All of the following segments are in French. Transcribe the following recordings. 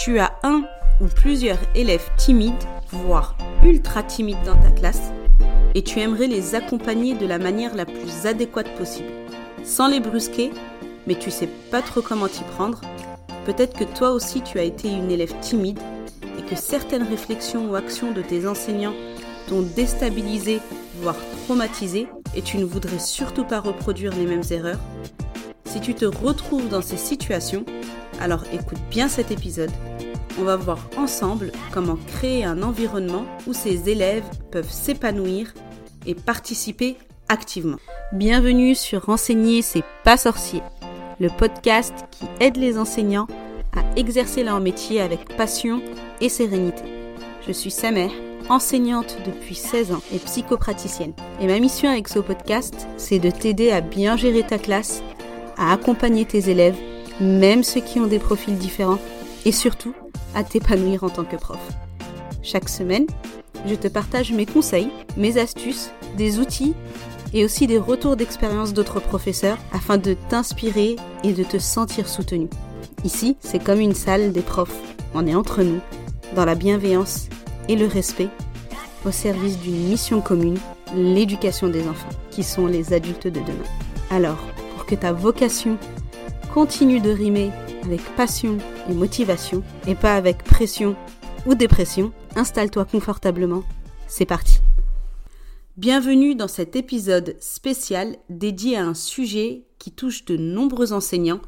Tu as un ou plusieurs élèves timides, voire ultra timides dans ta classe, et tu aimerais les accompagner de la manière la plus adéquate possible, sans les brusquer, mais tu sais pas trop comment t'y prendre. Peut-être que toi aussi tu as été une élève timide et que certaines réflexions ou actions de tes enseignants t'ont déstabilisé, voire traumatisé, et tu ne voudrais surtout pas reproduire les mêmes erreurs. Si tu te retrouves dans ces situations, alors écoute bien cet épisode. On va voir ensemble comment créer un environnement où ces élèves peuvent s'épanouir et participer activement. Bienvenue sur Renseigner, c'est pas sorcier, le podcast qui aide les enseignants à exercer leur métier avec passion et sérénité. Je suis Samer, enseignante depuis 16 ans et psychopraticienne. Et ma mission avec ce podcast, c'est de t'aider à bien gérer ta classe, à accompagner tes élèves, même ceux qui ont des profils différents, et surtout à t'épanouir en tant que prof. Chaque semaine, je te partage mes conseils, mes astuces, des outils et aussi des retours d'expérience d'autres professeurs afin de t'inspirer et de te sentir soutenu. Ici, c'est comme une salle des profs. On est entre nous, dans la bienveillance et le respect, au service d'une mission commune, l'éducation des enfants, qui sont les adultes de demain. Alors, pour que ta vocation continue de rimer avec passion motivation, et pas avec pression ou dépression, installe-toi confortablement. C'est parti. Bienvenue dans cet épisode spécial dédié à un sujet qui touche de nombreux enseignants,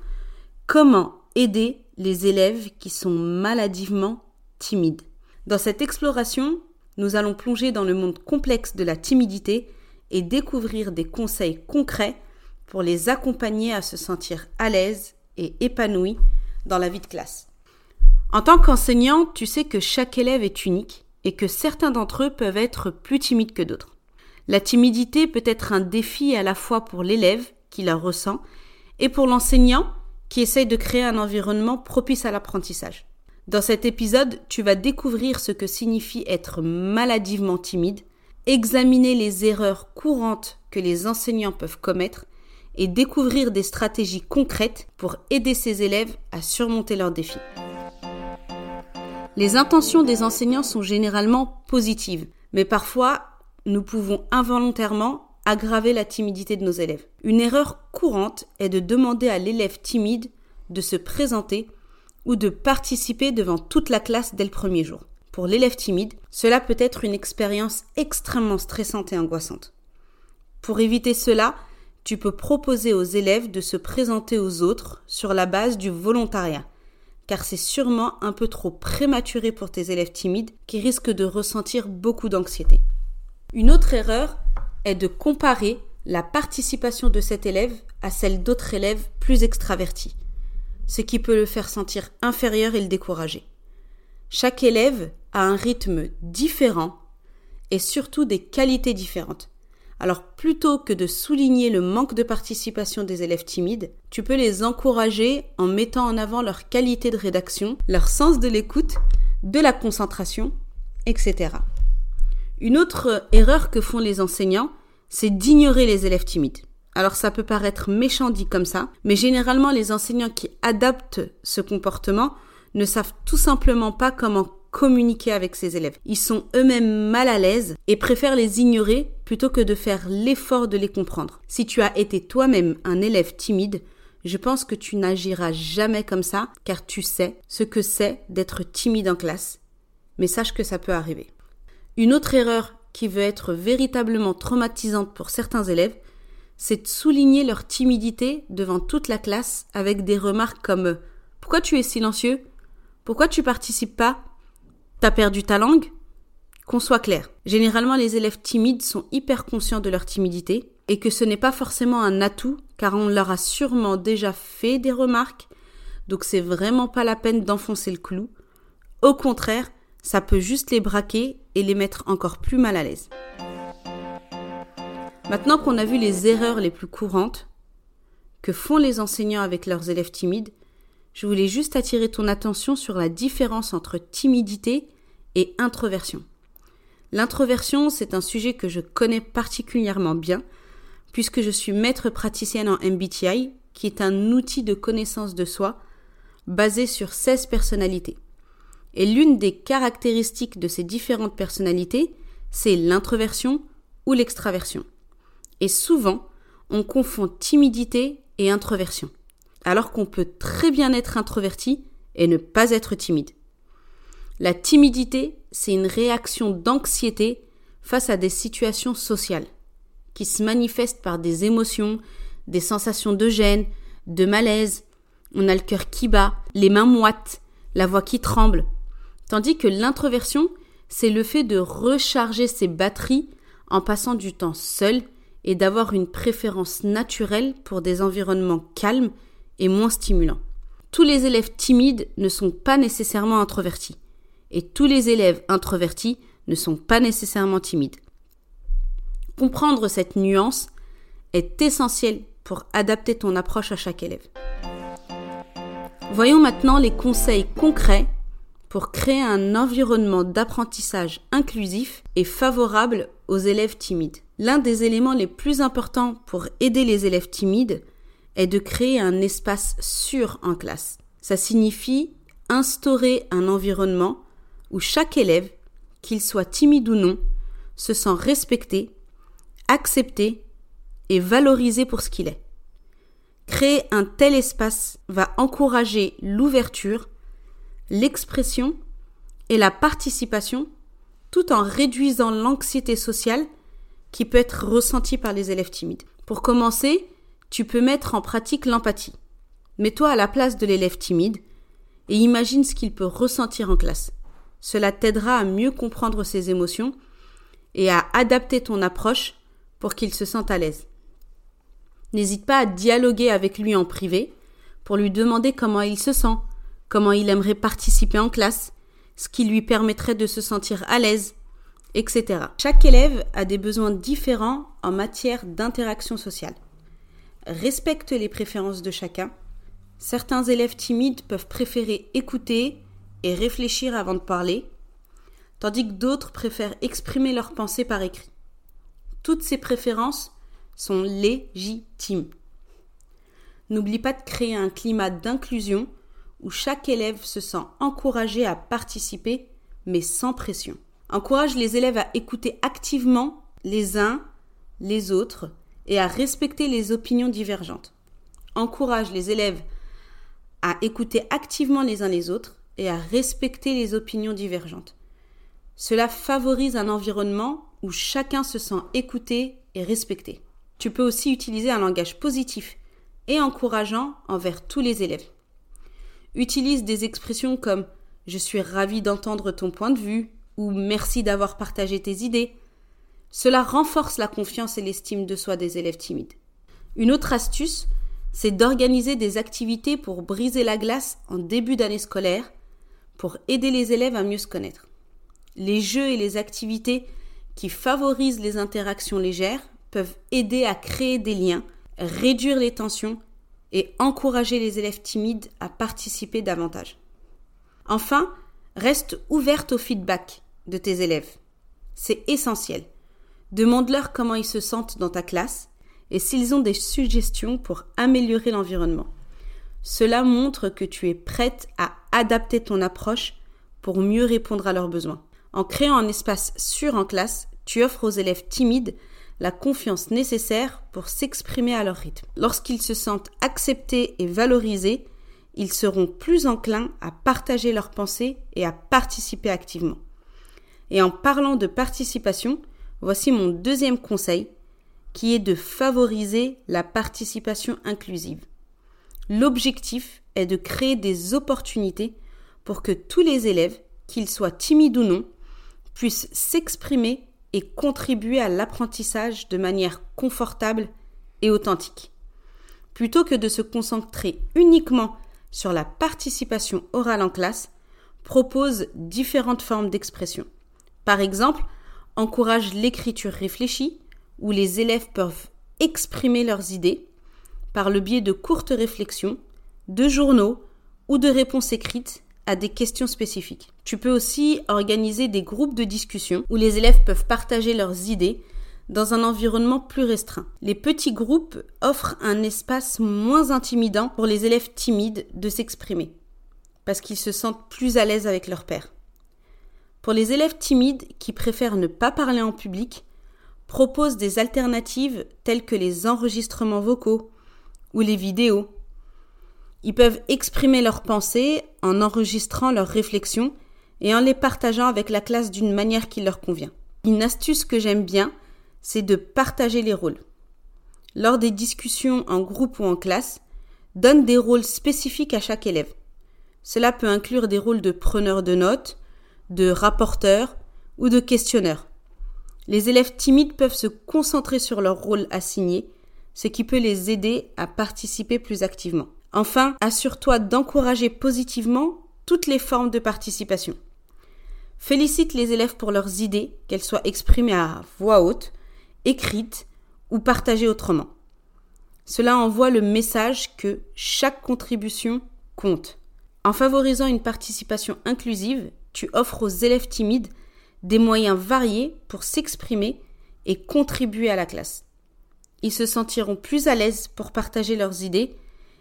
comment aider les élèves qui sont maladivement timides? Dans cette exploration, nous allons plonger dans le monde complexe de la timidité et découvrir des conseils concrets pour les accompagner à se sentir à l'aise et épanouis dans la vie de classe. En tant qu'enseignant, tu sais que chaque élève est unique et que certains d'entre eux peuvent être plus timides que d'autres. La timidité peut être un défi à la fois pour l'élève qui la ressent et pour l'enseignant qui essaye de créer un environnement propice à l'apprentissage. Dans cet épisode, tu vas découvrir ce que signifie être maladivement timide, examiner les erreurs courantes que les enseignants peuvent commettre et découvrir des stratégies concrètes pour aider ces élèves à surmonter leurs défis. Les intentions des enseignants sont généralement positives, mais parfois nous pouvons involontairement aggraver la timidité de nos élèves. Une erreur courante est de demander à l'élève timide de se présenter ou de participer devant toute la classe dès le premier jour. Pour l'élève timide, cela peut être une expérience extrêmement stressante et angoissante. Pour éviter cela, tu peux proposer aux élèves de se présenter aux autres sur la base du volontariat, car c'est sûrement un peu trop prématuré pour tes élèves timides qui risquent de ressentir beaucoup d'anxiété. Une autre erreur est de comparer la participation de cet élève à celle d'autres élèves plus extravertis, ce qui peut le faire sentir inférieur et le décourager. Chaque élève a un rythme différent et surtout des qualités différentes. Alors plutôt que de souligner le manque de participation des élèves timides, tu peux les encourager en mettant en avant leur qualité de rédaction, leur sens de l'écoute, de la concentration, etc. Une autre erreur que font les enseignants, c'est d'ignorer les élèves timides. Alors ça peut paraître méchant dit comme ça, mais généralement les enseignants qui adaptent ce comportement ne savent tout simplement pas comment communiquer avec ses élèves. Ils sont eux-mêmes mal à l'aise et préfèrent les ignorer plutôt que de faire l'effort de les comprendre. Si tu as été toi-même un élève timide, je pense que tu n'agiras jamais comme ça car tu sais ce que c'est d'être timide en classe. Mais sache que ça peut arriver. Une autre erreur qui veut être véritablement traumatisante pour certains élèves, c'est de souligner leur timidité devant toute la classe avec des remarques comme Pourquoi tu es silencieux? Pourquoi tu participes pas? T'as perdu ta langue? Qu'on soit clair, généralement les élèves timides sont hyper conscients de leur timidité et que ce n'est pas forcément un atout car on leur a sûrement déjà fait des remarques, donc c'est vraiment pas la peine d'enfoncer le clou. Au contraire, ça peut juste les braquer et les mettre encore plus mal à l'aise. Maintenant qu'on a vu les erreurs les plus courantes que font les enseignants avec leurs élèves timides, je voulais juste attirer ton attention sur la différence entre timidité et introversion. L'introversion, c'est un sujet que je connais particulièrement bien, puisque je suis maître praticienne en MBTI, qui est un outil de connaissance de soi basé sur 16 personnalités. Et l'une des caractéristiques de ces différentes personnalités, c'est l'introversion ou l'extraversion. Et souvent, on confond timidité et introversion, alors qu'on peut très bien être introverti et ne pas être timide. La timidité, c'est une réaction d'anxiété face à des situations sociales, qui se manifestent par des émotions, des sensations de gêne, de malaise, on a le cœur qui bat, les mains moites, la voix qui tremble, tandis que l'introversion, c'est le fait de recharger ses batteries en passant du temps seul et d'avoir une préférence naturelle pour des environnements calmes moins stimulants. Tous les élèves timides ne sont pas nécessairement introvertis, et tous les élèves introvertis ne sont pas nécessairement timides. Comprendre cette nuance est essentiel pour adapter ton approche à chaque élève. Voyons maintenant les conseils concrets pour créer un environnement d'apprentissage inclusif et favorable aux élèves timides. L'un des éléments les plus importants pour aider les élèves timides est de créer un espace sûr en classe. Ça signifie instaurer un environnement où chaque élève, qu'il soit timide ou non, se sent respecté, accepté et valorisé pour ce qu'il est. Créer un tel espace va encourager l'ouverture l'expression et la participation tout en réduisant l'anxiété sociale qui peut être ressentie par les élèves timides. Pour commencer, tu peux mettre en pratique l'empathie. Mets-toi à la place de l'élève timide et imagine ce qu'il peut ressentir en classe. Cela t'aidera à mieux comprendre ses émotions et à adapter ton approche pour qu'il se sente à l'aise. N'hésite pas à dialoguer avec lui en privé pour lui demander comment il se sent, comment il aimerait participer en classe, ce qui lui permettrait de se sentir à l'aise, etc. Chaque élève a des besoins différents en matière d'interaction sociale. Respecte les préférences de chacun. Certains élèves timides peuvent préférer écouter et réfléchir avant de parler, tandis que d'autres préfèrent exprimer leurs pensées par écrit. Toutes ces préférences sont légitimes. N'oublie pas de créer un climat d'inclusion où chaque élève se sent encouragé à participer, mais sans pression. Encourage les élèves à écouter activement les uns les autres et à respecter les opinions divergentes. Encourage les élèves à écouter activement les uns les autres et à respecter les opinions divergentes. Cela favorise un environnement où chacun se sent écouté et respecté. Tu peux aussi utiliser un langage positif et encourageant envers tous les élèves. Utilise des expressions comme je suis ravi d'entendre ton point de vue ou merci d'avoir partagé tes idées. Cela renforce la confiance et l'estime de soi des élèves timides. Une autre astuce, c'est d'organiser des activités pour briser la glace en début d'année scolaire pour aider les élèves à mieux se connaître. Les jeux et les activités qui favorisent les interactions légères peuvent aider à créer des liens, réduire les tensions et encourager les élèves timides à participer davantage. Enfin, reste ouverte au feedback de tes élèves. C'est essentiel. Demande-leur comment ils se sentent dans ta classe et s'ils ont des suggestions pour améliorer l'environnement. Cela montre que tu es prête à adapter ton approche pour mieux répondre à leurs besoins. En créant un espace sûr en classe, tu offres aux élèves timides la confiance nécessaire pour s'exprimer à leur rythme. Lorsqu'ils se sentent acceptés et valorisés, ils seront plus enclins à partager leurs pensées et à participer activement. Et en parlant de participation, voici mon deuxième conseil, qui est de favoriser la participation inclusive. L'objectif est de créer des opportunités pour que tous les élèves, qu'ils soient timides ou non, puissent s'exprimer et contribuer à l'apprentissage de manière confortable et authentique. Plutôt que de se concentrer uniquement sur la participation orale en classe, propose différentes formes d'expression. Par exemple, encourage l'écriture réfléchie, où les élèves peuvent exprimer leurs idées par le biais de courtes réflexions, de journaux ou de réponses écrites à des questions spécifiques. Tu peux aussi organiser des groupes de discussion où les élèves peuvent partager leurs idées dans un environnement plus restreint. Les petits groupes offrent un espace moins intimidant pour les élèves timides de s'exprimer. parce qu'ils se sentent plus à l'aise avec leur père. Pour les élèves timides qui préfèrent ne pas parler en public, propose des alternatives telles que les enregistrements vocaux ou les vidéos. Ils peuvent exprimer leurs pensées en enregistrant leurs réflexions et en les partageant avec la classe d'une manière qui leur convient. Une astuce que j'aime bien, c'est de partager les rôles. Lors des discussions en groupe ou en classe, donne des rôles spécifiques à chaque élève. Cela peut inclure des rôles de preneur de notes, de rapporteur ou de questionneur. Les élèves timides peuvent se concentrer sur leur rôle assigné, ce qui peut les aider à participer plus activement. Enfin, assure-toi d'encourager positivement toutes les formes de participation. Félicite les élèves pour leurs idées, qu'elles soient exprimées à voix haute, écrites ou partagées autrement. Cela envoie le message que chaque contribution compte. En favorisant une participation inclusive, tu offres aux élèves timides des moyens variés pour s'exprimer et contribuer à la classe. Ils se sentiront plus à l'aise pour partager leurs idées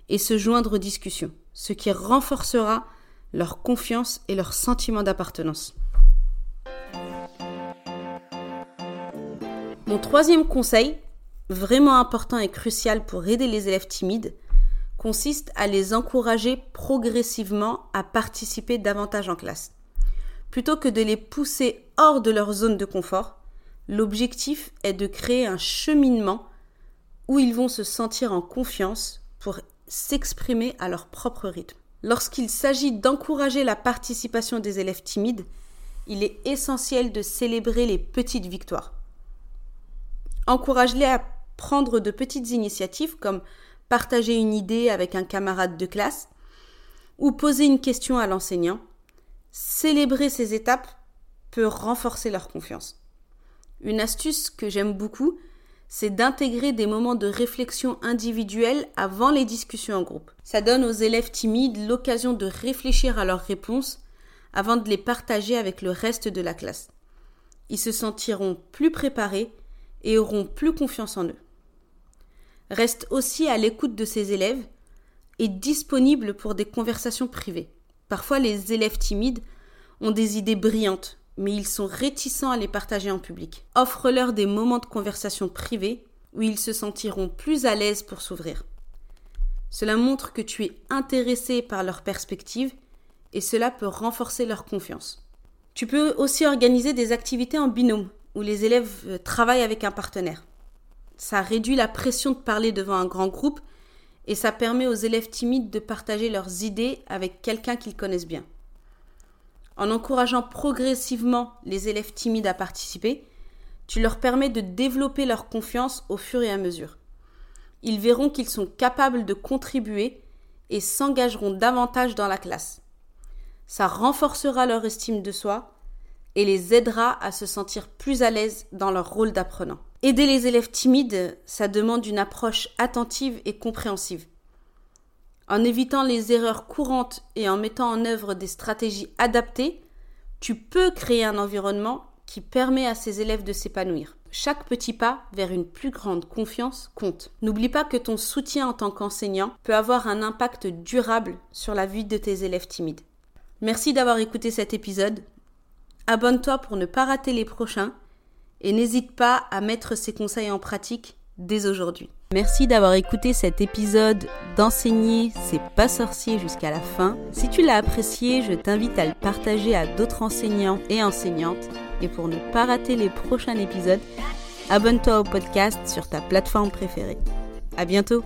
et se joindre aux discussions, ce qui renforcera leur confiance et leur sentiment d'appartenance. Mon troisième conseil, vraiment important et crucial pour aider les élèves timides, consiste à les encourager progressivement à participer davantage en classe. Plutôt que de les pousser hors de leur zone de confort, l'objectif est de créer un cheminement où ils vont se sentir en confiance pour s'exprimer à leur propre rythme. Lorsqu'il s'agit d'encourager la participation des élèves timides, il est essentiel de célébrer les petites victoires. Encourage-les à prendre de petites initiatives comme partager une idée avec un camarade de classe ou poser une question à l'enseignant Célébrer ces étapes peut renforcer leur confiance. Une astuce que j'aime beaucoup, c'est d'intégrer des moments de réflexion individuelle avant les discussions en groupe. Ça donne aux élèves timides l'occasion de réfléchir à leurs réponses avant de les partager avec le reste de la classe. Ils se sentiront plus préparés et auront plus confiance en eux. Reste aussi à l'écoute de ses élèves et disponible pour des conversations privées. Parfois, les élèves timides ont des idées brillantes, mais ils sont réticents à les partager en public. Offre-leur des moments de conversation privés où ils se sentiront plus à l'aise pour s'ouvrir. Cela montre que tu es intéressé par leur perspective et cela peut renforcer leur confiance. Tu peux aussi organiser des activités en binôme où les élèves euh, travaillent avec un partenaire. Ça réduit la pression de parler devant un grand groupe et ça permet aux élèves timides de partager leurs idées avec quelqu'un qu'ils connaissent bien. En encourageant progressivement les élèves timides à participer, tu leur permets de développer leur confiance au fur et à mesure. Ils verront qu'ils sont capables de contribuer et s'engageront davantage dans la classe. Ça renforcera leur estime de soi et les aidera à se sentir plus à l'aise dans leur rôle d'apprenant. Aider les élèves timides, ça demande une approche attentive et compréhensive. En évitant les erreurs courantes et en mettant en œuvre des stratégies adaptées, tu peux créer un environnement qui permet à ces élèves de s'épanouir. Chaque petit pas vers une plus grande confiance compte. N'oublie pas que ton soutien en tant qu'enseignant peut avoir un impact durable sur la vie de tes élèves timides. Merci d'avoir écouté cet épisode. Abonne-toi pour ne pas rater les prochains et n'hésite pas à mettre ces conseils en pratique dès aujourd'hui. Merci d'avoir écouté cet épisode d'enseigner c'est pas sorcier jusqu'à la fin. Si tu l'as apprécié, je t'invite à le partager à d'autres enseignants et enseignantes. Et pour ne pas rater les prochains épisodes, abonne-toi au podcast sur ta plateforme préférée. À bientôt!